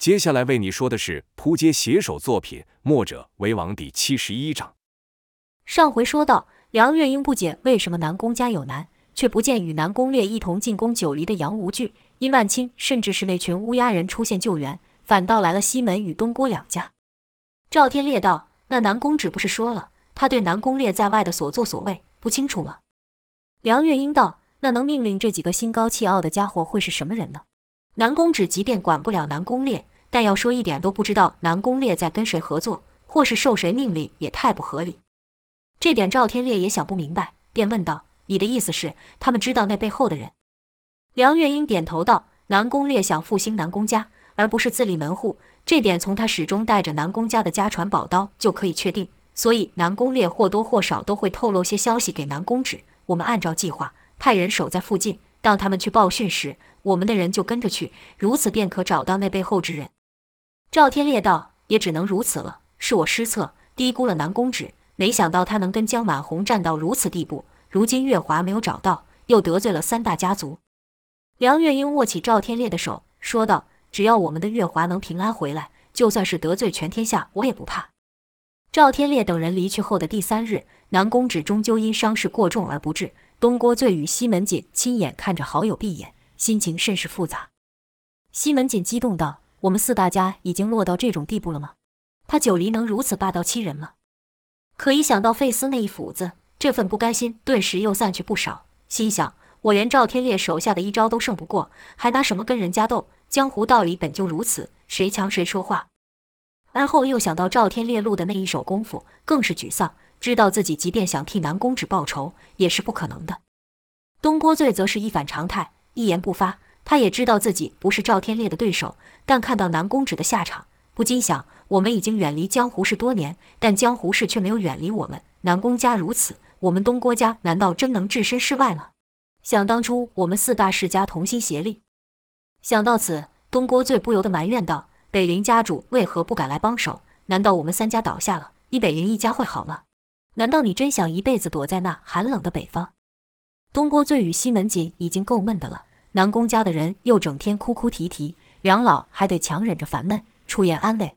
接下来为你说的是扑街写手作品《墨者为王》第七十一章。上回说到，梁月英不解为什么南宫家有难，却不见与南宫烈一同进宫九黎的杨无惧、殷万清，甚至是那群乌鸦人出现救援，反倒来了西门与东郭两家。赵天烈道：“那南宫只不是说了，他对南宫烈在外的所作所为不清楚吗？”梁月英道：“那能命令这几个心高气傲的家伙会是什么人呢？”南宫止即便管不了南宫烈，但要说一点都不知道南宫烈在跟谁合作，或是受谁命令，也太不合理。这点赵天烈也想不明白，便问道：“你的意思是，他们知道那背后的人？”梁月英点头道：“南宫烈想复兴南宫家，而不是自立门户。”这点从他始终带着南宫家的家传宝刀就可以确定，所以南宫烈或多或少都会透露些消息给南宫止。我们按照计划派人守在附近，当他们去报讯时，我们的人就跟着去，如此便可找到那背后之人。赵天烈道：“也只能如此了，是我失策，低估了南宫止，没想到他能跟江满红战到如此地步。如今月华没有找到，又得罪了三大家族。”梁月英握起赵天烈的手，说道。只要我们的月华能平安回来，就算是得罪全天下，我也不怕。赵天烈等人离去后的第三日，南宫止终究因伤势过重而不治。东郭醉与西门锦亲眼看着好友闭眼，心情甚是复杂。西门锦激动道：“我们四大家已经落到这种地步了吗？他九黎能如此霸道欺人吗？”可一想到费斯那一斧子，这份不甘心顿时又散去不少。心想：我连赵天烈手下的一招都胜不过，还拿什么跟人家斗？江湖道理本就如此，谁强谁说话。而后又想到赵天烈露的那一手功夫，更是沮丧，知道自己即便想替南宫止报仇，也是不可能的。东郭醉则是一反常态，一言不发。他也知道自己不是赵天烈的对手，但看到南宫止的下场，不禁想：我们已经远离江湖事多年，但江湖事却没有远离我们。南宫家如此，我们东郭家难道真能置身事外吗？想当初，我们四大世家同心协力。想到此，东郭醉不由得埋怨道：“北林家主为何不敢来帮手？难道我们三家倒下了，你北林一家会好吗？难道你真想一辈子躲在那寒冷的北方？”东郭醉与西门锦已经够闷的了，南宫家的人又整天哭哭啼啼，两老还得强忍着烦闷出言安慰。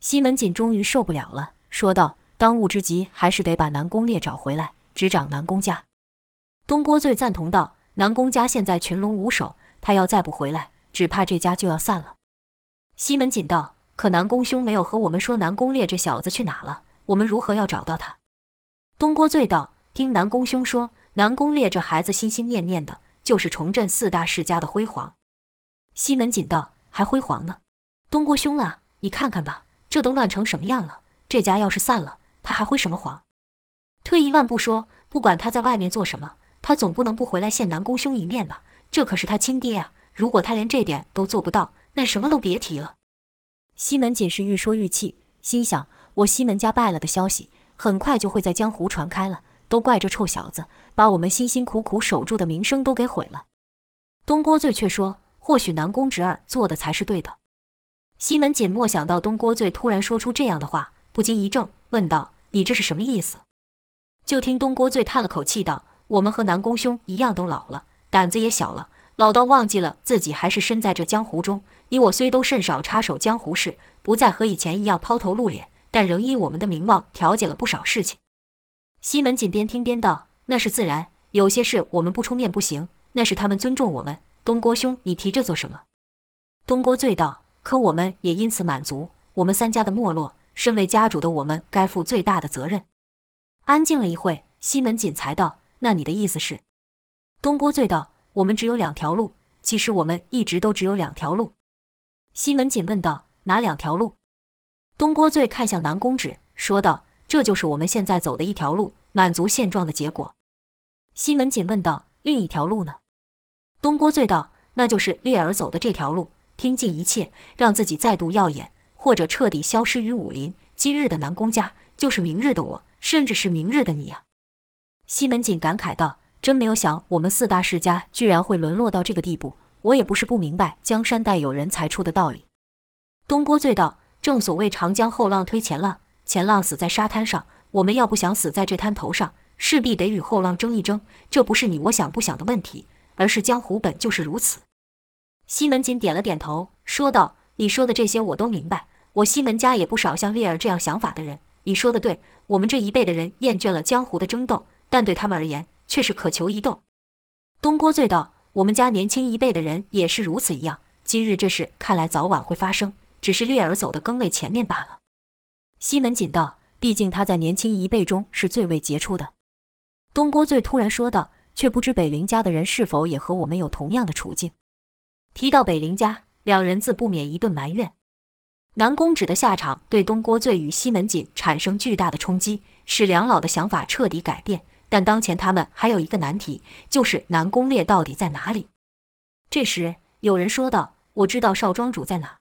西门锦终于受不了了，说道：“当务之急还是得把南宫烈找回来，执掌南宫家。”东郭醉赞同道：“南宫家现在群龙无首。”他要再不回来，只怕这家就要散了。西门锦道：“可南宫兄没有和我们说南宫烈这小子去哪了，我们如何要找到他？”东郭醉道：“听南宫兄说，南宫烈这孩子心心念念的就是重振四大世家的辉煌。”西门锦道：“还辉煌呢？东郭兄啊，你看看吧，这都乱成什么样了？这家要是散了，他还辉什么煌？退一万步说，不管他在外面做什么，他总不能不回来见南宫兄一面吧？”这可是他亲爹啊！如果他连这点都做不到，那什么都别提了。西门锦是愈说愈气，心想：我西门家败了的消息，很快就会在江湖传开了。都怪这臭小子，把我们辛辛苦苦守住的名声都给毁了。东郭醉却说：或许南宫侄儿做的才是对的。西门锦没想到东郭醉突然说出这样的话，不禁一怔，问道：你这是什么意思？就听东郭醉叹了口气道：我们和南宫兄一样都老了。胆子也小了，老到忘记了自己还是身在这江湖中。你我虽都甚少插手江湖事，不再和以前一样抛头露脸，但仍依我们的名望调解了不少事情。西门锦边听边道：“那是自然，有些事我们不出面不行，那是他们尊重我们。东郭兄，你提这做什么？”东郭醉道：“可我们也因此满足。我们三家的没落，身为家主的我们该负最大的责任。”安静了一会，西门锦才道：“那你的意思是？”东郭醉道：“我们只有两条路，其实我们一直都只有两条路。”西门锦问道：“哪两条路？”东郭醉看向南宫止，说道：“这就是我们现在走的一条路，满足现状的结果。”西门锦问道：“另一条路呢？”东郭醉道：“那就是烈儿走的这条路，拼尽一切让自己再度耀眼，或者彻底消失于武林。今日的南宫家，就是明日的我，甚至是明日的你呀、啊！”西门锦感慨道。真没有想，我们四大世家居然会沦落到这个地步。我也不是不明白“江山代有人才出”的道理。东郭醉道：“正所谓长江后浪推前浪，前浪死在沙滩上。我们要不想死在这滩头上，势必得与后浪争一争。这不是你我想不想的问题，而是江湖本就是如此。”西门锦点了点头，说道：“你说的这些我都明白。我西门家也不少像烈儿这样想法的人。你说的对，我们这一辈的人厌倦了江湖的争斗，但对他们而言却是渴求一斗。东郭醉道：“我们家年轻一辈的人也是如此一样。今日这事看来早晚会发生，只是烈儿走得更为前面罢了。”西门锦道：“毕竟他在年轻一辈中是最为杰出的。”东郭醉突然说道：“却不知北陵家的人是否也和我们有同样的处境？”提到北陵家，两人自不免一顿埋怨。南宫止的下场对东郭醉与西门锦产生巨大的冲击，使两老的想法彻底改变。但当前他们还有一个难题，就是南宫烈到底在哪里？这时有人说道：“我知道少庄主在哪。”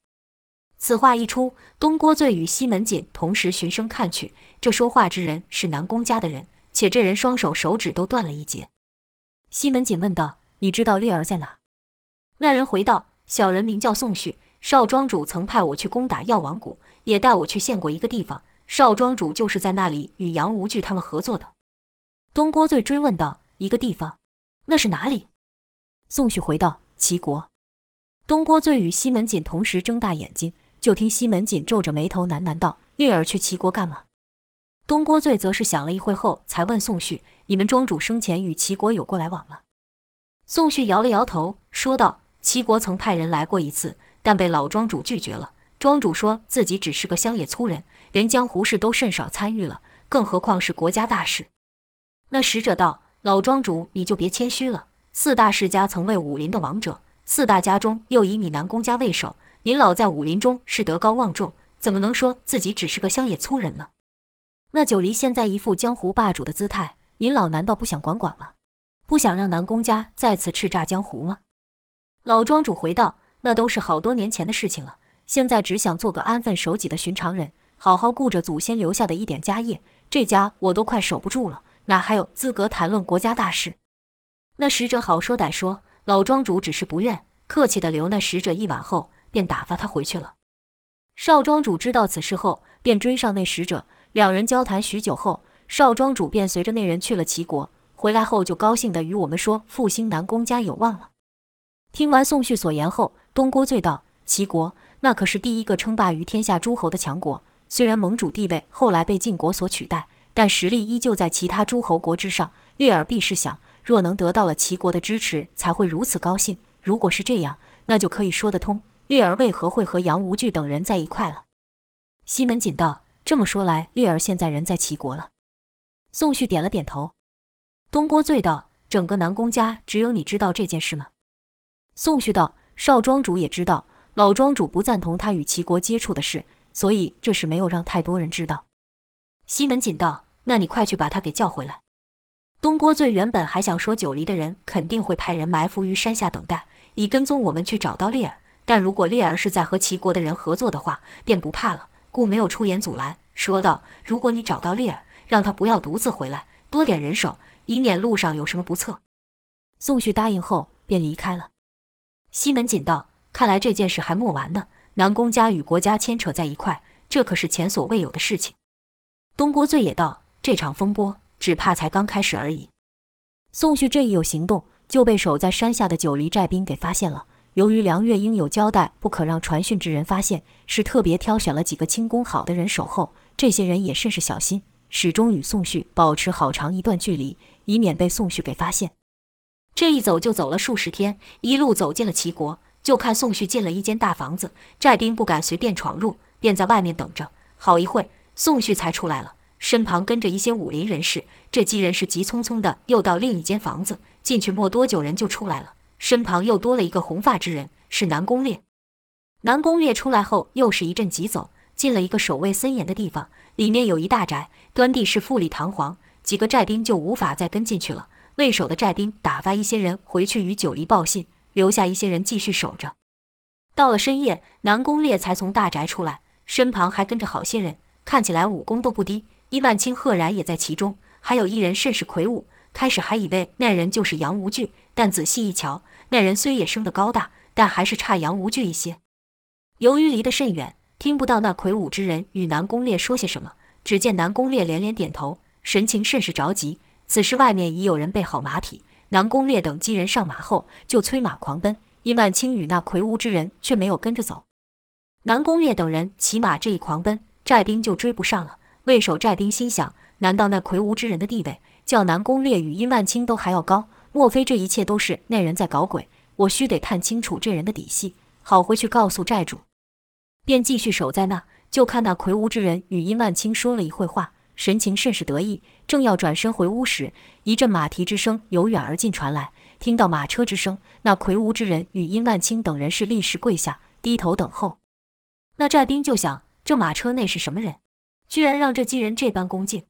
此话一出，东郭醉与西门锦同时循声看去，这说话之人是南宫家的人，且这人双手手指都断了一截。西门锦问道：“你知道烈儿在哪？”那人回道：“小人名叫宋旭。”少庄主曾派我去攻打药王谷，也带我去见过一个地方。少庄主就是在那里与杨无惧他们合作的。东郭醉追问道：“一个地方，那是哪里？”宋旭回道：“齐国。”东郭醉与西门锦同时睁大眼睛，就听西门锦皱着眉头喃喃道：“烈儿去齐国干嘛？”东郭醉则是想了一会后，才问宋旭：“你们庄主生前与齐国有过来往吗？”宋旭摇了摇头，说道：“齐国曾派人来过一次。”但被老庄主拒绝了。庄主说自己只是个乡野粗人，连江湖事都甚少参与了，更何况是国家大事。那使者道：“老庄主，你就别谦虚了。四大世家曾为武林的王者，四大家中又以你南宫家为首。您老在武林中是德高望重，怎么能说自己只是个乡野粗人呢？那九黎现在一副江湖霸主的姿态，您老难道不想管管吗？不想让南宫家再次叱咤江湖吗？”老庄主回道。那都是好多年前的事情了，现在只想做个安分守己的寻常人，好好顾着祖先留下的一点家业。这家我都快守不住了，哪还有资格谈论国家大事？那使者好说歹说，老庄主只是不愿，客气地留那使者一晚后，便打发他回去了。少庄主知道此事后，便追上那使者，两人交谈许久后，少庄主便随着那人去了齐国，回来后就高兴地与我们说复兴南宫家有望了。听完宋旭所言后，东郭醉道：“齐国那可是第一个称霸于天下诸侯的强国，虽然盟主地位后来被晋国所取代，但实力依旧在其他诸侯国之上。烈儿必是想，若能得到了齐国的支持，才会如此高兴。如果是这样，那就可以说得通。烈儿为何会和杨无惧等人在一块了？”西门锦道：“这么说来，烈儿现在人在齐国了。”宋旭点了点头。东郭醉道：“整个南宫家只有你知道这件事吗？”宋旭道：“少庄主也知道，老庄主不赞同他与齐国接触的事，所以这事没有让太多人知道。”西门锦道：“那你快去把他给叫回来。”东郭醉原本还想说九黎的人肯定会派人埋伏于山下等待，以跟踪我们去找到烈儿。但如果烈儿是在和齐国的人合作的话，便不怕了，故没有出言阻拦，说道：“如果你找到烈儿，让他不要独自回来，多点人手，以免路上有什么不测。”宋旭答应后便离开了。西门锦道：“看来这件事还没完呢。南宫家与国家牵扯在一块，这可是前所未有的事情。”东郭醉也道：“这场风波只怕才刚开始而已。”宋旭这一有行动，就被守在山下的九黎寨兵给发现了。由于梁月英有交代，不可让传讯之人发现，是特别挑选了几个轻功好的人守候。这些人也甚是小心，始终与宋旭保持好长一段距离，以免被宋旭给发现。这一走就走了数十天，一路走进了齐国，就看宋旭进了一间大房子，寨兵不敢随便闯入，便在外面等着。好一会，宋旭才出来了，身旁跟着一些武林人士。这几人是急匆匆的又到另一间房子，进去没多久，人就出来了，身旁又多了一个红发之人，是南宫烈。南宫烈出来后，又是一阵急走，进了一个守卫森严的地方，里面有一大宅，端地是富丽堂皇，几个寨兵就无法再跟进去了。为首的寨兵打发一些人回去与九黎报信，留下一些人继续守着。到了深夜，南宫烈才从大宅出来，身旁还跟着好些人，看起来武功都不低。伊万青赫然也在其中，还有一人甚是魁梧。开始还以为那人就是杨无惧，但仔细一瞧，那人虽也生得高大，但还是差杨无惧一些。由于离得甚远，听不到那魁梧之人与南宫烈说些什么，只见南宫烈连连点头，神情甚是着急。此时外面已有人备好马匹，南宫烈等几人上马后就催马狂奔。伊万青与那魁梧之人却没有跟着走。南宫烈等人骑马这一狂奔，寨兵就追不上了。魏守寨兵心想：难道那魁梧之人的地位，较南宫烈与殷万清都还要高？莫非这一切都是那人在搞鬼？我须得探清楚这人的底细，好回去告诉寨主。便继续守在那，就看那魁梧之人与殷万清说了一会话，神情甚是得意。正要转身回屋时，一阵马蹄之声由远而近传来。听到马车之声，那魁梧之人与殷万清等人是立时跪下，低头等候。那寨兵就想：这马车内是什么人？居然让这几人这般恭敬。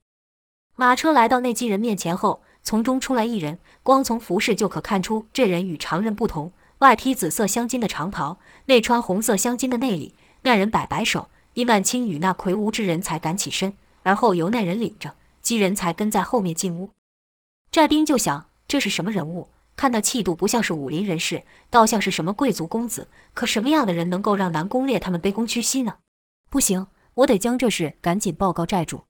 马车来到那几人面前后，从中出来一人，光从服饰就可看出这人与常人不同。外披紫色镶金的长袍，内穿红色镶金的内里。那人摆摆手，伊万青与那魁梧之人才敢起身，而后由那人领着，几人才跟在后面进屋。寨兵就想：这是什么人物？看那气度不像是武林人士，倒像是什么贵族公子。可什么样的人能够让南宫烈他们卑躬屈膝呢？不行！我得将这事赶紧报告寨主。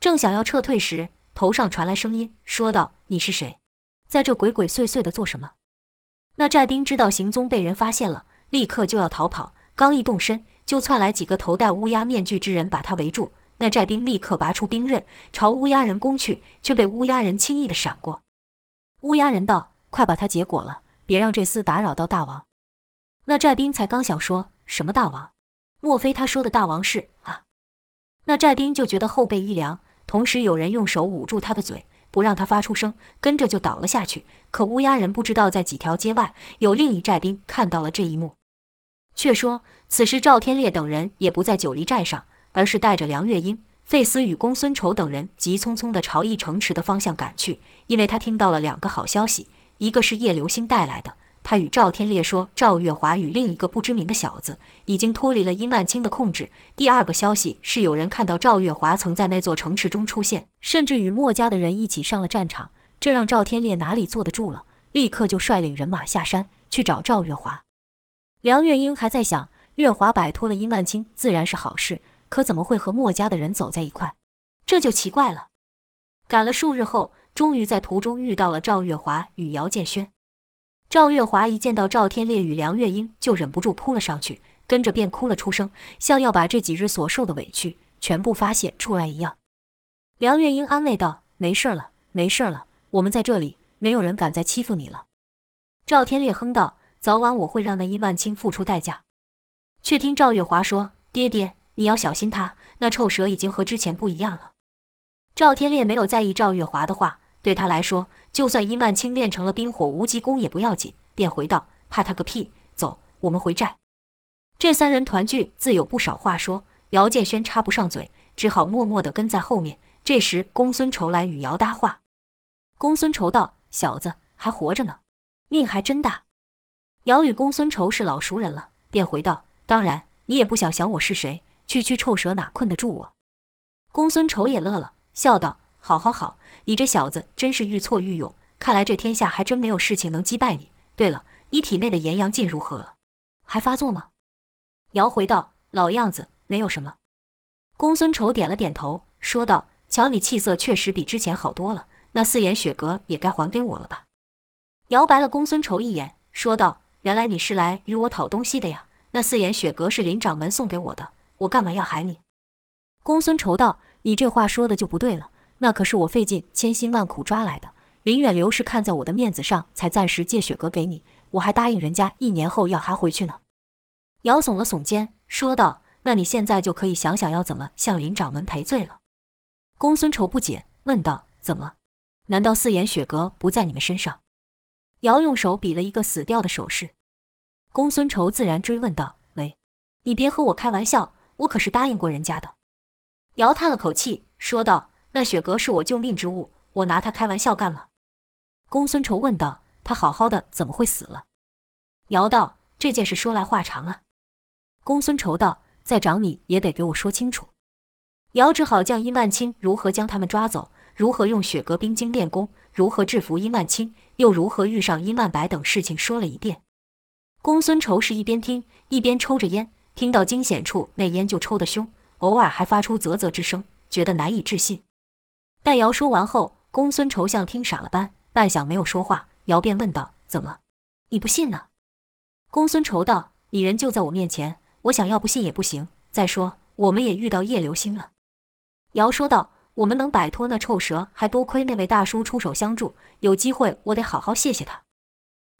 正想要撤退时，头上传来声音，说道：“你是谁？在这鬼鬼祟祟的做什么？”那寨兵知道行踪被人发现了，立刻就要逃跑。刚一动身，就窜来几个头戴乌鸦面具之人，把他围住。那寨兵立刻拔出兵刃，朝乌鸦人攻去，却被乌鸦人轻易地闪过。乌鸦人道：“快把他结果了，别让这厮打扰到大王。”那寨兵才刚想说什么大王。莫非他说的大王是啊？那寨兵就觉得后背一凉，同时有人用手捂住他的嘴，不让他发出声，跟着就倒了下去。可乌鸦人不知道，在几条街外有另一寨兵看到了这一幕。却说此时赵天烈等人也不在九黎寨上，而是带着梁月英、费斯与公孙仇等人急匆匆地朝义城池的方向赶去，因为他听到了两个好消息，一个是叶流星带来的。他与赵天烈说，赵月华与另一个不知名的小子已经脱离了殷万清的控制。第二个消息是，有人看到赵月华曾在那座城池中出现，甚至与墨家的人一起上了战场。这让赵天烈哪里坐得住了，立刻就率领人马下山去找赵月华。梁月英还在想，月华摆脱了殷万清自然是好事，可怎么会和墨家的人走在一块？这就奇怪了。赶了数日后，终于在途中遇到了赵月华与姚建轩。赵月华一见到赵天烈与梁月英，就忍不住扑了上去，跟着便哭了出声，像要把这几日所受的委屈全部发泄出来一样。梁月英安慰道：“没事了，没事了，我们在这里，没有人敢再欺负你了。”赵天烈哼道：“早晚我会让那殷万清付出代价。”却听赵月华说：“爹爹，你要小心他，那臭蛇已经和之前不一样了。”赵天烈没有在意赵月华的话。对他来说，就算殷万清练成了冰火无极功也不要紧，便回道：“怕他个屁！走，我们回寨。”这三人团聚，自有不少话说。姚建轩插不上嘴，只好默默地跟在后面。这时，公孙仇来与姚搭话。公孙仇道：“小子还活着呢，命还真大。”姚与公孙仇是老熟人了，便回道：“当然，你也不想想我是谁，区区臭蛇哪困得住我？”公孙仇也乐了，笑道。好好好，你这小子真是愈挫愈勇，看来这天下还真没有事情能击败你。对了，你体内的炎阳劲如何了？还发作吗？姚回道：“老样子，没有什么。”公孙仇点了点头，说道：“瞧你气色确实比之前好多了，那四眼雪阁也该还给我了吧？”姚白了公孙仇一眼，说道：“原来你是来与我讨东西的呀？那四眼雪阁是林掌门送给我的，我干嘛要害你？”公孙仇道：“你这话说的就不对了。”那可是我费尽千辛万苦抓来的。林远流是看在我的面子上，才暂时借雪阁给你。我还答应人家一年后要还回去呢。姚耸了耸肩，说道：“那你现在就可以想想要怎么向林掌门赔罪了。”公孙仇不解，问道：“怎么？难道四眼雪阁不在你们身上？”姚用手比了一个死掉的手势。公孙仇自然追问道：“喂，你别和我开玩笑，我可是答应过人家的。”姚叹了口气，说道。那雪阁是我救命之物，我拿它开玩笑干嘛？公孙仇问道：“他好好的，怎么会死了？”姚道：“这件事说来话长啊。”公孙仇道：“再长你也得给我说清楚。”姚只好将殷万清如何将他们抓走，如何用雪阁冰晶练功，如何制服殷万清，又如何遇上殷万白等事情说了一遍。公孙仇是一边听一边抽着烟，听到惊险处，那烟就抽得凶，偶尔还发出啧啧之声，觉得难以置信。但姚说完后，公孙仇像听傻了般，半晌没有说话。姚便问道：“怎么，你不信呢？”公孙仇道：“你人就在我面前，我想要不信也不行。再说，我们也遇到叶流星了。姚说道：“我们能摆脱那臭蛇，还多亏那位大叔出手相助。有机会，我得好好谢谢他。”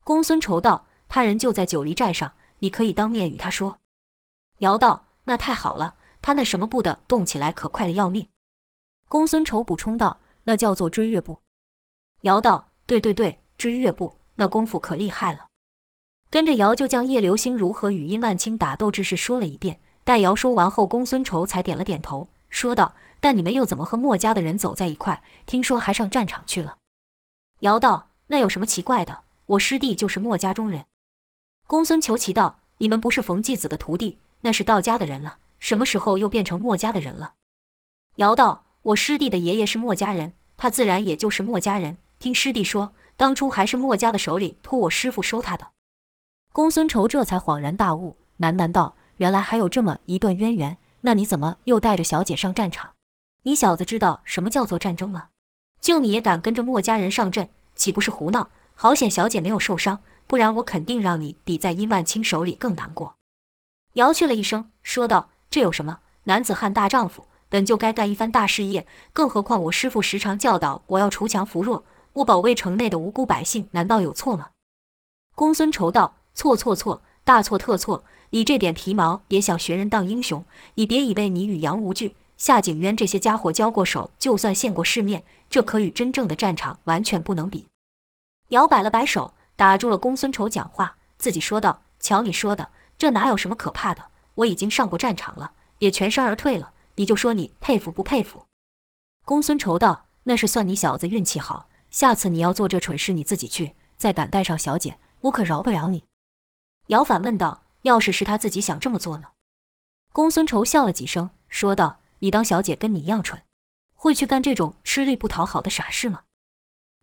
公孙仇道：“他人就在九黎寨上，你可以当面与他说。”姚道：“那太好了，他那什么步的动起来可快得要命。”公孙仇补充道：“那叫做追月步。”姚道：“对对对，追月步，那功夫可厉害了。”跟着姚就将叶流星如何与殷万青打斗之事说了一遍。待姚说完后，公孙仇才点了点头，说道。但你们又怎么和墨家的人走在一块？听说还上战场去了。姚道：“那有什么奇怪的？我师弟就是墨家中人。”公孙求奇道：“你们不是冯继子的徒弟，那是道家的人了，什么时候又变成墨家的人了？”姚道：“我师弟的爷爷是墨家人，他自然也就是墨家人。听师弟说，当初还是墨家的首领托我师父收他的。”公孙仇这才恍然大悟，喃喃道：“原来还有这么一段渊源。那你怎么又带着小姐上战场？”你小子知道什么叫做战争吗？就你也敢跟着墨家人上阵，岂不是胡闹？好险小姐没有受伤，不然我肯定让你比在殷万青手里更难过。姚去了一声，说道：“这有什么？男子汉大丈夫，本就该干一番大事业。更何况我师父时常教导我要锄强扶弱，我保卫城内的无辜百姓，难道有错吗？”公孙仇道：“错错错，大错特错！你这点皮毛也想学人当英雄？你别以为你与杨无惧。”夏景渊这些家伙交过手，就算见过世面，这可与真正的战场完全不能比。摇摆了摆手，打住了公孙仇讲话，自己说道：“瞧你说的，这哪有什么可怕的？我已经上过战场了，也全身而退了。你就说你佩服不佩服？”公孙仇道：“那是算你小子运气好。下次你要做这蠢事，你自己去，再敢带上小姐，我可饶不了你。”姚反问道：“要是是他自己想这么做呢？”公孙仇笑了几声，说道。你当小姐跟你一样蠢，会去干这种吃力不讨好的傻事吗？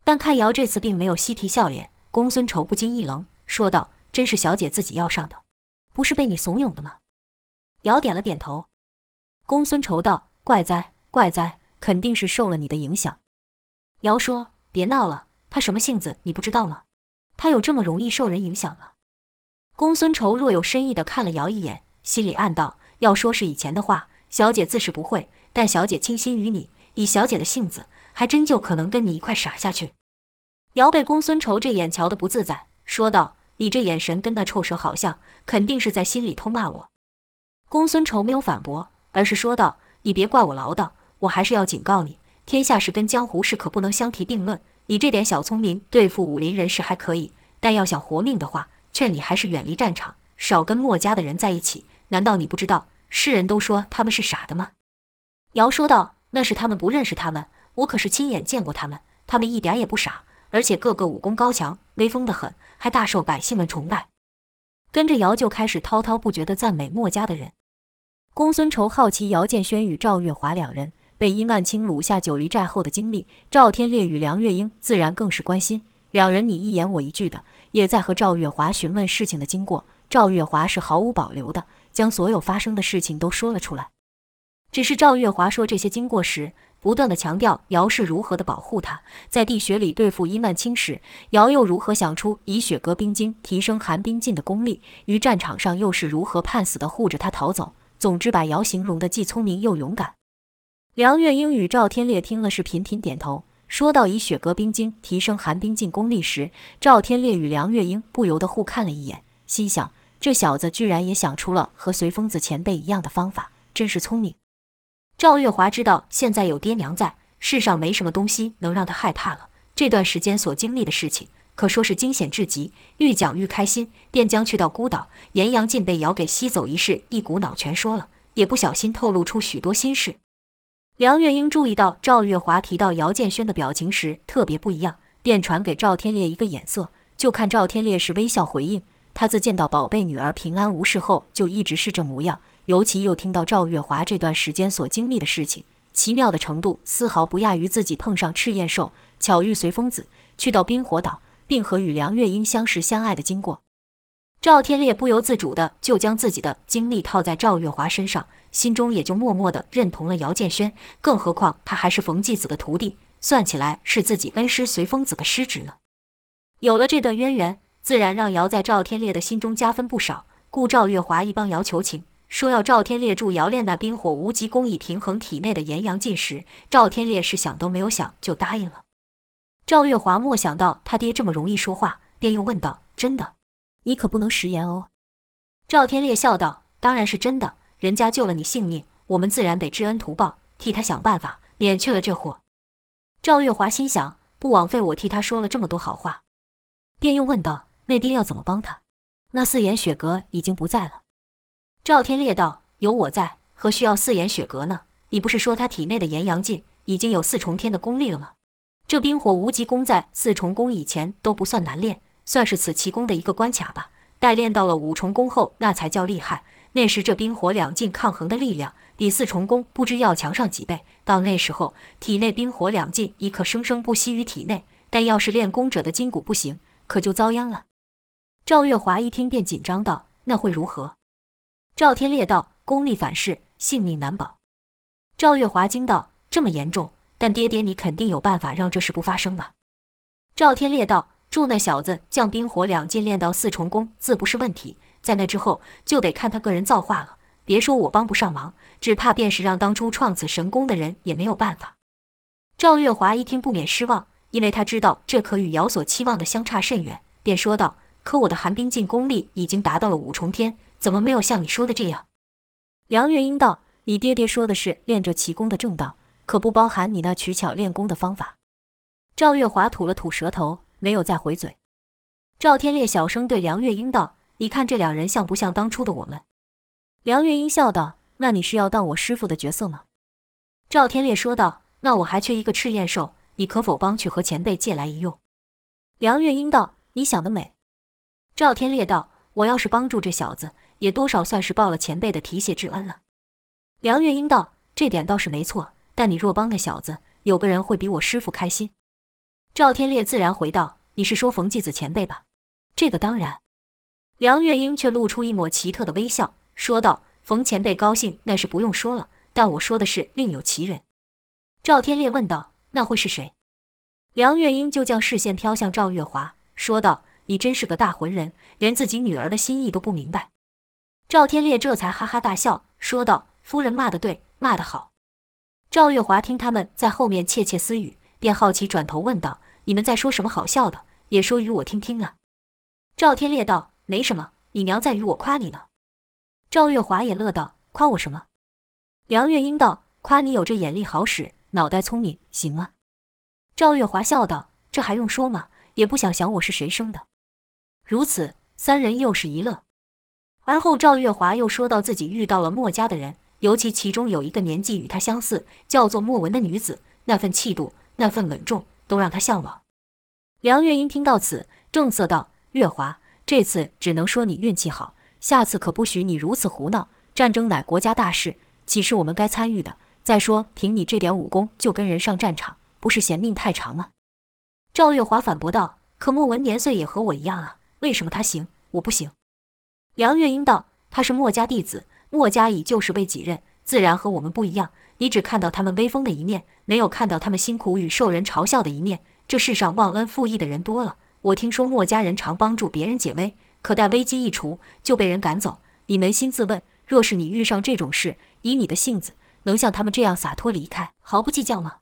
但看姚这次并没有嬉皮笑脸，公孙仇不禁一愣，说道：“真是小姐自己要上的，不是被你怂恿的吗？”姚点了点头。公孙仇道：“怪哉，怪哉，肯定是受了你的影响。”姚说：“别闹了，他什么性子你不知道吗？他有这么容易受人影响吗？”公孙仇若有深意地看了姚一眼，心里暗道：“要说是以前的话。”小姐自是不会，但小姐倾心于你，以小姐的性子，还真就可能跟你一块傻下去。姚被公孙仇这眼瞧得不自在，说道：“你这眼神跟那臭蛇好像，肯定是在心里偷骂我。”公孙仇没有反驳，而是说道：“你别怪我唠叨，我还是要警告你，天下事跟江湖事可不能相提并论。你这点小聪明，对付武林人士还可以，但要想活命的话，劝你还是远离战场，少跟墨家的人在一起。难道你不知道？”世人都说他们是傻的吗？姚说道：“那是他们不认识他们，我可是亲眼见过他们，他们一点也不傻，而且个个武功高强，威风得很，还大受百姓们崇拜。”跟着姚就开始滔滔不绝地赞美墨家的人。公孙仇好奇姚建轩与赵月华两人被殷万青掳下九黎寨后的经历，赵天烈与梁月英自然更是关心，两人你一言我一句的，也在和赵月华询问事情的经过。赵月华是毫无保留的。将所有发生的事情都说了出来，只是赵月华说这些经过时，不断的强调姚是如何的保护他，在地穴里对付殷万青时，姚又如何想出以血革冰晶提升寒冰劲的功力，于战场上又是如何判死的护着他逃走。总之，把姚形容的既聪明又勇敢。梁月英与赵天烈听了是频频点头。说到以血革冰晶提升寒冰进攻力时，赵天烈与梁月英不由得互看了一眼，心想。这小子居然也想出了和随风子前辈一样的方法，真是聪明。赵月华知道现在有爹娘在，世上没什么东西能让他害怕了。这段时间所经历的事情，可说是惊险至极。愈讲愈开心，便将去到孤岛严阳晋被姚给吸走一事一股脑全说了，也不小心透露出许多心事。梁月英注意到赵月华提到姚建轩的表情时特别不一样，便传给赵天烈一个眼色，就看赵天烈是微笑回应。他自见到宝贝女儿平安无事后，就一直是这模样。尤其又听到赵月华这段时间所经历的事情，奇妙的程度丝毫不亚于自己碰上赤焰兽，巧遇随风子，去到冰火岛，并和与梁月英相识相爱的经过。赵天烈不由自主的就将自己的经历套在赵月华身上，心中也就默默的认同了姚建轩。更何况他还是冯继子的徒弟，算起来是自己恩师随风子的师侄了。有了这段渊源。自然让姚在赵天烈的心中加分不少，故赵月华一帮姚求情，说要赵天烈助姚练那冰火无极功以平衡体内的炎阳劲时，赵天烈是想都没有想就答应了。赵月华没想到他爹这么容易说话，便又问道：“真的？你可不能食言哦。”赵天烈笑道：“当然是真的，人家救了你性命，我们自然得知恩图报，替他想办法，免去了这祸。”赵月华心想：不枉费我替他说了这么多好话，便又问道：“那爹要怎么帮他？那四眼雪阁已经不在了。”赵天烈道：“有我在，何需要四眼雪阁呢？你不是说他体内的炎阳劲已经有四重天的功力了吗？这冰火无极功在四重功以前都不算难练，算是此奇功的一个关卡吧。待练到了五重功后，那才叫厉害。那时这冰火两劲抗衡的力量，比四重功不知要强上几倍。到那时候，体内冰火两劲已可生生不息于体内。但要是练功者的筋骨不行，可就遭殃了。”赵月华一听便紧张道：“那会如何？”赵天烈道：“功力反噬，性命难保。”赵月华惊道：“这么严重？但爹爹，你肯定有办法让这事不发生吧？”赵天烈道：“助那小子将冰火两劲练到四重功，自不是问题。在那之后，就得看他个人造化了。别说我帮不上忙，只怕便是让当初创此神功的人也没有办法。”赵月华一听不免失望，因为他知道这可与姚所期望的相差甚远，便说道：“可我的寒冰劲功力已经达到了五重天。”怎么没有像你说的这样？梁月英道：“你爹爹说的是练这奇功的正道，可不包含你那取巧练功的方法。”赵月华吐了吐舌头，没有再回嘴。赵天烈小声对梁月英道：“你看这两人像不像当初的我们？”梁月英笑道：“那你是要当我师傅的角色吗？”赵天烈说道：“那我还缺一个赤焰兽，你可否帮去和前辈借来一用？”梁月英道：“你想得美。”赵天烈道：“我要是帮助这小子。”也多少算是报了前辈的提携之恩了。梁月英道：“这点倒是没错，但你若帮那小子，有个人会比我师傅开心。”赵天烈自然回道：“你是说冯继子前辈吧？”这个当然。梁月英却露出一抹奇特的微笑，说道：“冯前辈高兴那是不用说了，但我说的是另有其人。”赵天烈问道：“那会是谁？”梁月英就将视线飘向赵月华，说道：“你真是个大浑人，连自己女儿的心意都不明白。”赵天烈这才哈哈大笑，说道：“夫人骂得对，骂得好。”赵月华听他们在后面窃窃私语，便好奇转头问道：“你们在说什么好笑的？也说与我听听啊。”赵天烈道：“没什么，你娘在与我夸你呢。”赵月华也乐道：“夸我什么？”梁月英道：“夸你有这眼力好使，脑袋聪明，行吗？”赵月华笑道：“这还用说吗？也不想想我是谁生的。”如此，三人又是一乐。而后，赵月华又说到自己遇到了墨家的人，尤其其中有一个年纪与他相似，叫做莫文的女子，那份气度，那份稳重，都让他向往。梁月英听到此，正色道：“月华，这次只能说你运气好，下次可不许你如此胡闹。战争乃国家大事，岂是我们该参与的？再说，凭你这点武功，就跟人上战场，不是嫌命太长吗？”赵月华反驳道：“可墨文年岁也和我一样啊，为什么他行，我不行？”梁月英道：“他是墨家弟子，墨家以旧时为己任，自然和我们不一样。你只看到他们威风的一面，没有看到他们辛苦与受人嘲笑的一面。这世上忘恩负义的人多了。我听说墨家人常帮助别人解危，可待危机一除，就被人赶走。你扪心自问，若是你遇上这种事，以你的性子，能像他们这样洒脱离开，毫不计较吗？”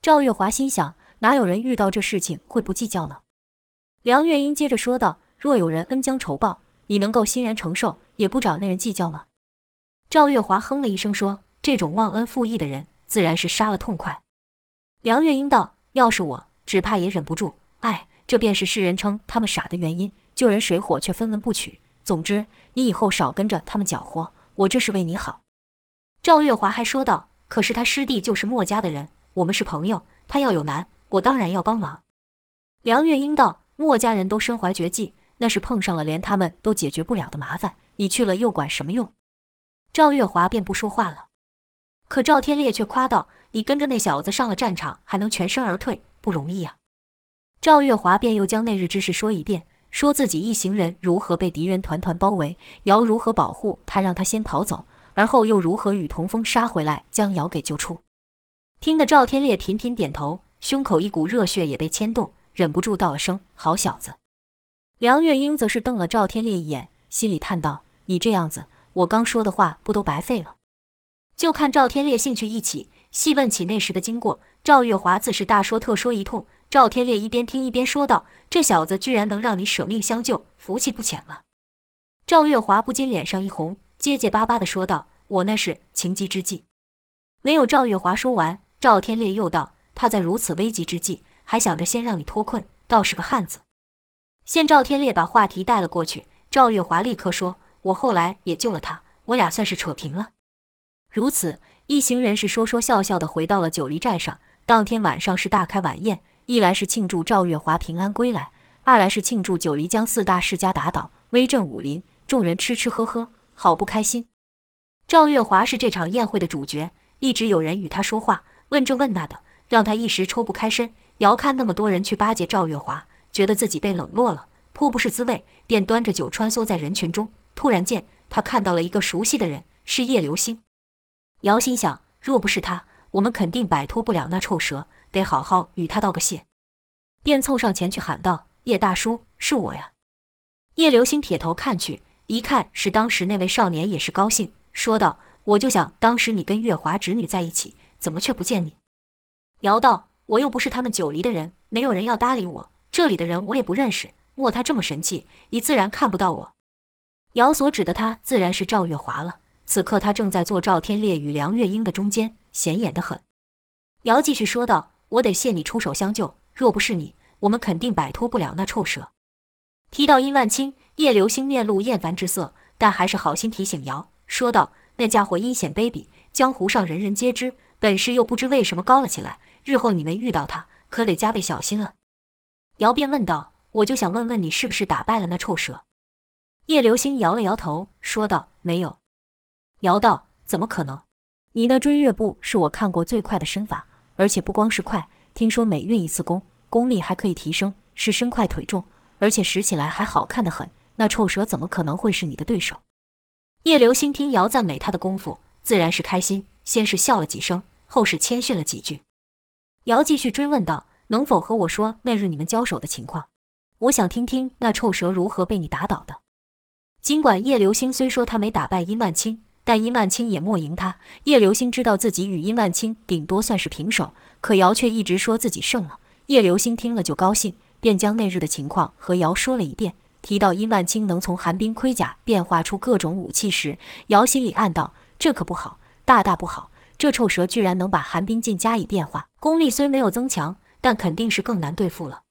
赵月华心想：哪有人遇到这事情会不计较呢？梁月英接着说道：“若有人恩将仇报。”你能够欣然承受，也不找那人计较吗？赵月华哼了一声说：“这种忘恩负义的人，自然是杀了痛快。”梁月英道：“要是我，只怕也忍不住。哎，这便是世人称他们傻的原因，救人水火却分文不取。总之，你以后少跟着他们搅和，我这是为你好。”赵月华还说道：“可是他师弟就是墨家的人，我们是朋友，他要有难，我当然要帮忙。”梁月英道：“墨家人都身怀绝技。”那是碰上了连他们都解决不了的麻烦，你去了又管什么用？赵月华便不说话了。可赵天烈却夸道：“你跟着那小子上了战场，还能全身而退，不容易呀。”赵月华便又将那日之事说一遍，说自己一行人如何被敌人团团包围，姚如何保护他，让他先逃走，而后又如何与童风杀回来，将姚给救出。听得赵天烈频频点头，胸口一股热血也被牵动，忍不住道了声：“好小子。”梁月英则是瞪了赵天烈一眼，心里叹道：“你这样子，我刚说的话不都白费了？就看赵天烈兴趣一起，细问起那时的经过。赵月华自是大说特说一通。赵天烈一边听一边说道：“这小子居然能让你舍命相救，福气不浅了。”赵月华不禁脸上一红，结结巴巴地说道：“我那是情急之计。”没有赵月华说完，赵天烈又道：“他在如此危急之际，还想着先让你脱困，倒是个汉子。”见赵天烈把话题带了过去，赵月华立刻说：“我后来也救了他，我俩算是扯平了。”如此，一行人是说说笑笑的回到了九黎寨上。当天晚上是大开晚宴。一来是庆祝赵月华平安归来，二来是庆祝九黎将四大世家打倒，威震武林。众人吃吃喝喝，好不开心。赵月华是这场宴会的主角，一直有人与他说话，问这问那的，让他一时抽不开身。遥看那么多人去巴结赵月华，觉得自己被冷落了，颇不是滋味，便端着酒穿梭在人群中。突然间，他看到了一个熟悉的人，是叶流星。姚心想，若不是他，我们肯定摆脱不了那臭蛇。得好好与他道个谢，便凑上前去喊道：“叶大叔，是我呀！”叶流星铁头看去，一看是当时那位少年，也是高兴，说道：“我就想当时你跟月华侄女在一起，怎么却不见你？”瑶道：“我又不是他们九黎的人，没有人要搭理我，这里的人我也不认识。莫他这么神气，你自然看不到我。”姚所指的他，自然是赵月华了。此刻他正在坐赵天烈与梁月英的中间，显眼得很。姚继续说道。我得谢你出手相救，若不是你，我们肯定摆脱不了那臭蛇。提到殷万清，叶流星面露厌烦之色，但还是好心提醒姚，说道：“那家伙阴险卑鄙，江湖上人人皆知，本事又不知为什么高了起来。日后你们遇到他，可得加倍小心了。”姚便问道：“我就想问问你，是不是打败了那臭蛇？”叶流星摇了摇头，说道：“没有。”瑶道：“怎么可能？你那追月步是我看过最快的身法。”而且不光是快，听说每运一次功，功力还可以提升，是身快腿重，而且使起来还好看得很。那臭蛇怎么可能会是你的对手？叶流星听瑶赞美他的功夫，自然是开心，先是笑了几声，后是谦逊了几句。瑶继续追问道：“能否和我说那日你们交手的情况？我想听听那臭蛇如何被你打倒的。”尽管叶流星虽说他没打败殷万清。但殷万清也莫赢他。叶流星知道自己与殷万清顶多算是平手，可瑶却一直说自己胜了。叶流星听了就高兴，便将那日的情况和瑶说了一遍。提到殷万清能从寒冰盔甲变化出各种武器时，瑶心里暗道：这可不好，大大不好。这臭蛇居然能把寒冰劲加以变化，功力虽没有增强，但肯定是更难对付了。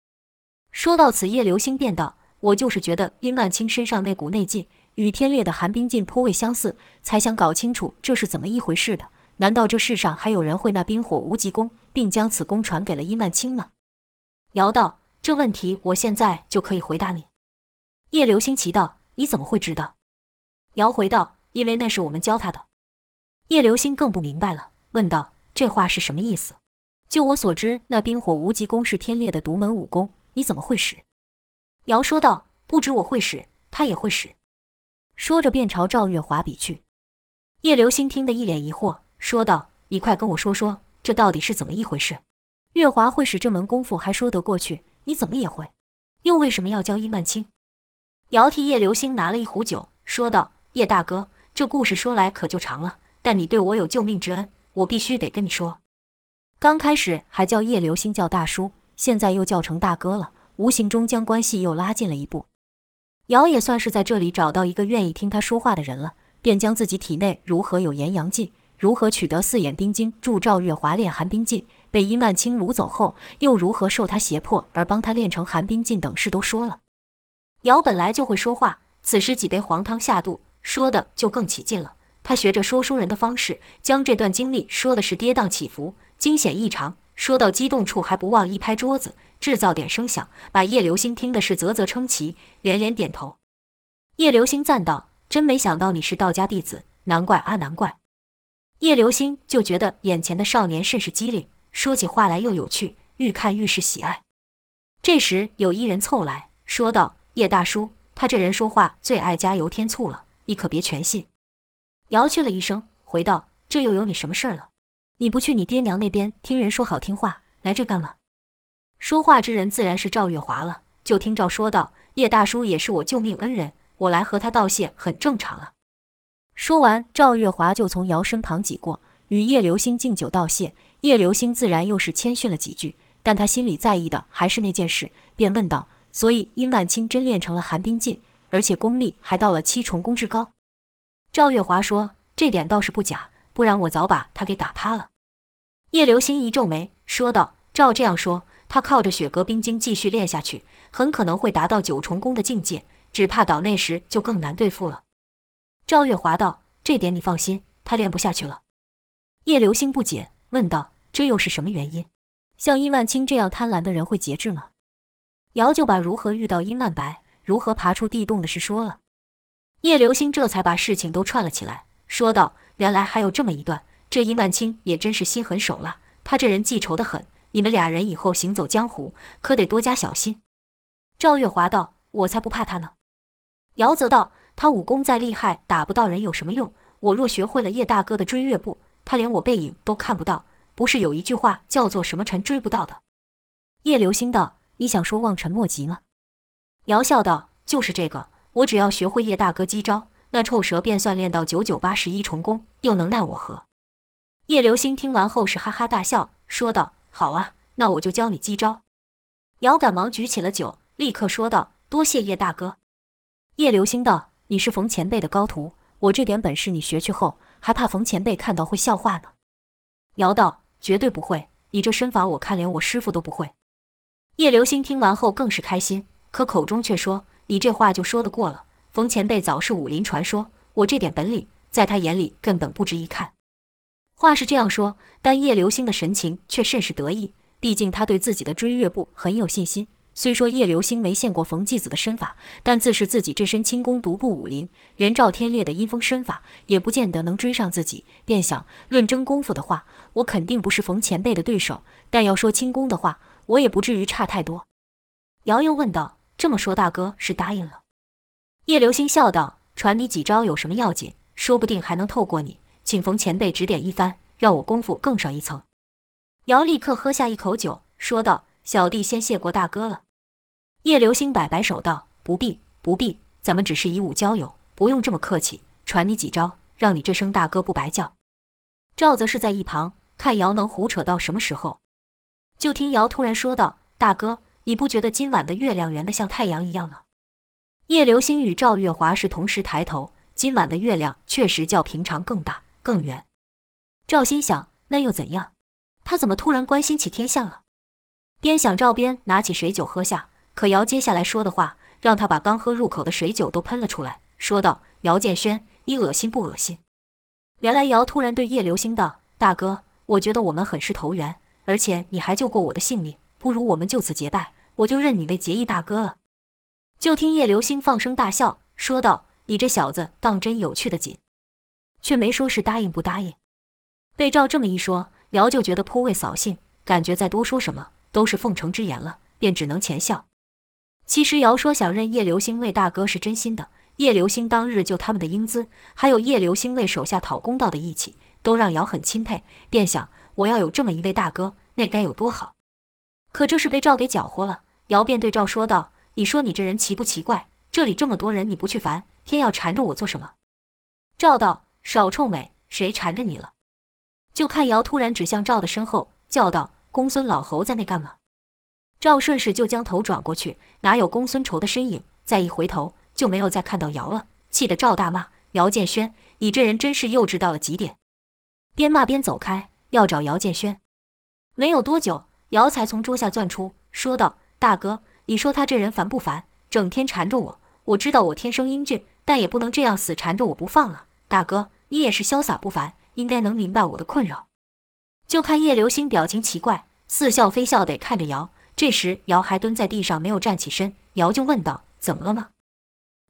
说到此，叶流星便道：我就是觉得殷万清身上那股内劲。与天烈的寒冰劲颇为相似，才想搞清楚这是怎么一回事的。难道这世上还有人会那冰火无极功，并将此功传给了殷万清吗？瑶道：“这问题我现在就可以回答你。”叶流星奇道：“你怎么会知道？”瑶回道：“因为那是我们教他的。”叶流星更不明白了，问道：“这话是什么意思？”就我所知，那冰火无极功是天烈的独门武功，你怎么会使？瑶说道：“不止我会使，他也会使。”说着，便朝赵月华比去。叶流星听得一脸疑惑，说道：“你快跟我说说，这到底是怎么一回事？月华会使这门功夫还说得过去，你怎么也会？又为什么要教殷万清？”瑶替叶流星拿了一壶酒，说道：“叶大哥，这故事说来可就长了，但你对我有救命之恩，我必须得跟你说。刚开始还叫叶流星叫大叔，现在又叫成大哥了，无形中将关系又拉近了一步。”瑶也算是在这里找到一个愿意听他说话的人了，便将自己体内如何有炎阳劲，如何取得四眼冰晶助赵月华练寒冰劲，被殷万清掳走后又如何受他胁迫而帮他练成寒冰劲等事都说了。瑶本来就会说话，此时几杯黄汤下肚，说的就更起劲了。他学着说书人的方式，将这段经历说的是跌宕起伏，惊险异常。说到激动处，还不忘一拍桌子。制造点声响，把叶流星听的是啧啧称奇，连连点头。叶流星赞道：“真没想到你是道家弟子，难怪啊，难怪。”叶流星就觉得眼前的少年甚是机灵，说起话来又有趣，愈看愈是喜爱。这时有一人凑来说道：“叶大叔，他这人说话最爱加油添醋了，你可别全信。”摇去了一声，回道：“这又有你什么事儿了？你不去你爹娘那边听人说好听话，来这干嘛？”说话之人自然是赵月华了。就听赵说道：“叶大叔也是我救命恩人，我来和他道谢很正常啊。”说完，赵月华就从姚身旁挤过，与叶流星敬酒道谢。叶流星自然又是谦逊了几句，但他心里在意的还是那件事，便问道：“所以殷万清真练成了寒冰劲，而且功力还到了七重功之高？”赵月华说：“这点倒是不假，不然我早把他给打趴了。”叶流星一皱眉，说道：“照这样说，他靠着雪阁冰晶继续练下去，很可能会达到九重宫的境界，只怕岛内时就更难对付了。”赵月华道：“这点你放心，他练不下去了。”叶流星不解。问道：“这又是什么原因？像殷万清这样贪婪的人会节制吗？”姚就把如何遇到殷万白、如何爬出地洞的事说了。叶流星这才把事情都串了起来，说道：“原来还有这么一段，这殷万清也真是心狠手辣，他这人记仇得很。你们俩人以后行走江湖，可得多加小心。”赵月华道：“我才不怕他呢。”姚泽道：“他武功再厉害，打不到人有什么用？我若学会了叶大哥的追月步。”他连我背影都看不到，不是有一句话叫做“什么臣追不到的”？叶流星道：“你想说望尘莫及吗？”姚笑道：“就是这个，我只要学会叶大哥机招，那臭蛇便算练到九九八十一重功，又能奈我何？”叶流星听完后是哈哈大笑，说道：“好啊，那我就教你几招。”姚赶忙举起了酒，立刻说道：“多谢叶大哥。”叶流星道：“你是冯前辈的高徒，我这点本事你学去后。”还怕冯前辈看到会笑话呢？姚道绝对不会，你这身法我看连我师傅都不会。叶流星听完后更是开心，可口中却说：“你这话就说得过了。冯前辈早是武林传说，我这点本领在他眼里根本不值一看。”话是这样说，但叶流星的神情却甚是得意，毕竟他对自己的追月步很有信心。虽说叶流星没见过冯继子的身法，但自是自己这身轻功独步武林，连赵天烈的阴风身法也不见得能追上自己。便想，论真功夫的话，我肯定不是冯前辈的对手；但要说轻功的话，我也不至于差太多。姚又问道：“这么说，大哥是答应了？”叶流星笑道：“传你几招有什么要紧？说不定还能透过你，请冯前辈指点一番，让我功夫更上一层。”姚立刻喝下一口酒，说道：“小弟先谢过大哥了。”叶流星摆摆手道：“不必，不必，咱们只是以武交友，不用这么客气。传你几招，让你这声大哥不白叫。”赵则是在一旁看姚能胡扯到什么时候。就听姚突然说道：“大哥，你不觉得今晚的月亮圆得像太阳一样吗？”叶流星与赵月华是同时抬头，今晚的月亮确实较平常更大更远。赵心想：那又怎样？他怎么突然关心起天象了？边想赵边拿起水酒喝下。可姚接下来说的话，让他把刚喝入口的水酒都喷了出来，说道：“姚建轩，你恶心不恶心？”原来姚突然对叶流星道：“大哥，我觉得我们很是投缘，而且你还救过我的性命，不如我们就此结拜，我就认你为结义大哥了。”就听叶流星放声大笑，说道：“你这小子当真有趣的紧，却没说是答应不答应。”被赵这么一说，姚就觉得颇为扫兴，感觉再多说什么都是奉承之言了，便只能浅笑。其实姚说想认叶流星为大哥是真心的，叶流星当日救他们的英姿，还有叶流星为手下讨公道的义气，都让姚很钦佩。便想我要有这么一位大哥，那该有多好。可这是被赵给搅和了。姚便对赵说道：“你说你这人奇不奇怪？这里这么多人，你不去烦，偏要缠着我做什么？”赵道：“少臭美，谁缠着你了？”就看姚突然指向赵的身后，叫道：“公孙老侯在那干嘛？”赵顺势就将头转过去，哪有公孙仇的身影？再一回头，就没有再看到姚了，气得赵大骂：“姚建轩，你这人真是幼稚到了极点！”边骂边走开，要找姚建轩。没有多久，姚才从桌下钻出，说道：“大哥，你说他这人烦不烦？整天缠着我。我知道我天生英俊，但也不能这样死缠着我不放啊！大哥，你也是潇洒不凡，应该能明白我的困扰。”就看叶流星表情奇怪，似笑非笑地看着姚。这时，姚还蹲在地上，没有站起身。姚就问道：“怎么了吗？”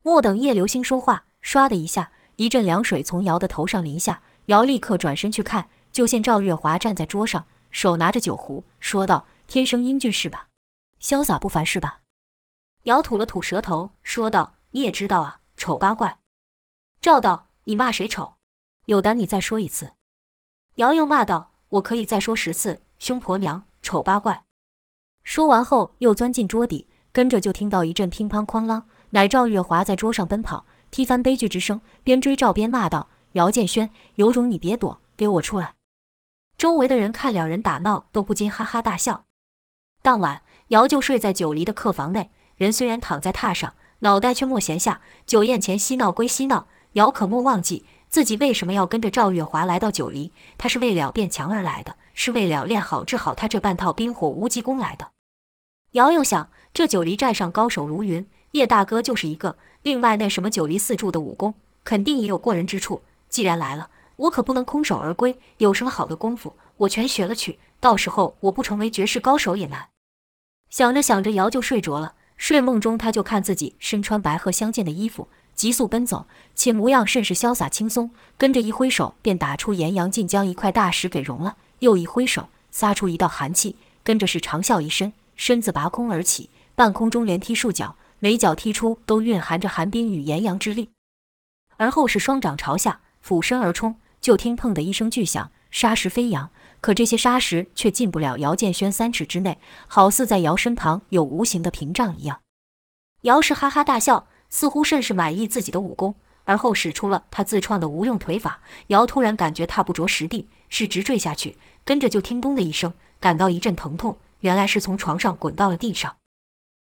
莫等叶流星说话，唰的一下，一阵凉水从姚的头上淋下。姚立刻转身去看，就见赵月华站在桌上，手拿着酒壶，说道：“天生英俊是吧？潇洒不凡是吧？”姚吐了吐舌头，说道：“你也知道啊，丑八怪。”赵道：“你骂谁丑？有胆你再说一次。”姚又骂道：“我可以再说十次，凶婆娘，丑八怪。”说完后，又钻进桌底，跟着就听到一阵乒乓哐啷，乃赵月华在桌上奔跑，踢翻悲剧之声，边追赵边骂道：“姚建轩，有种你别躲，给我出来！”周围的人看两人打闹，都不禁哈哈大笑。当晚，姚就睡在九黎的客房内，人虽然躺在榻上，脑袋却莫闲下。酒宴前嬉闹归嬉闹，姚可莫忘记自己为什么要跟着赵月华来到九黎，他是为了变强而来的，是为了练好治好他这半套冰火无极功来的。姚又想，这九黎寨上高手如云，叶大哥就是一个，另外那什么九黎四柱的武功，肯定也有过人之处。既然来了，我可不能空手而归，有什么好的功夫，我全学了去。到时候我不成为绝世高手也难。想着想着，姚就睡着了。睡梦中，他就看自己身穿白鹤相间的衣服，急速奔走，且模样甚是潇洒轻松。跟着一挥手，便打出炎阳劲，将一块大石给融了。又一挥手，撒出一道寒气，跟着是长啸一声，身子拔空而起，半空中连踢数脚，每脚踢出都蕴含着寒冰与炎阳之力。而后是双掌朝下，俯身而冲。就听“砰”的一声巨响，沙石飞扬，可这些沙石却进不了姚建轩三尺之内，好似在姚身旁有无形的屏障一样。姚是哈哈大笑，似乎甚是满意自己的武功，而后使出了他自创的无用腿法。瑶突然感觉踏不着实地，是直坠下去，跟着就听“咚”的一声，感到一阵疼痛，原来是从床上滚到了地上。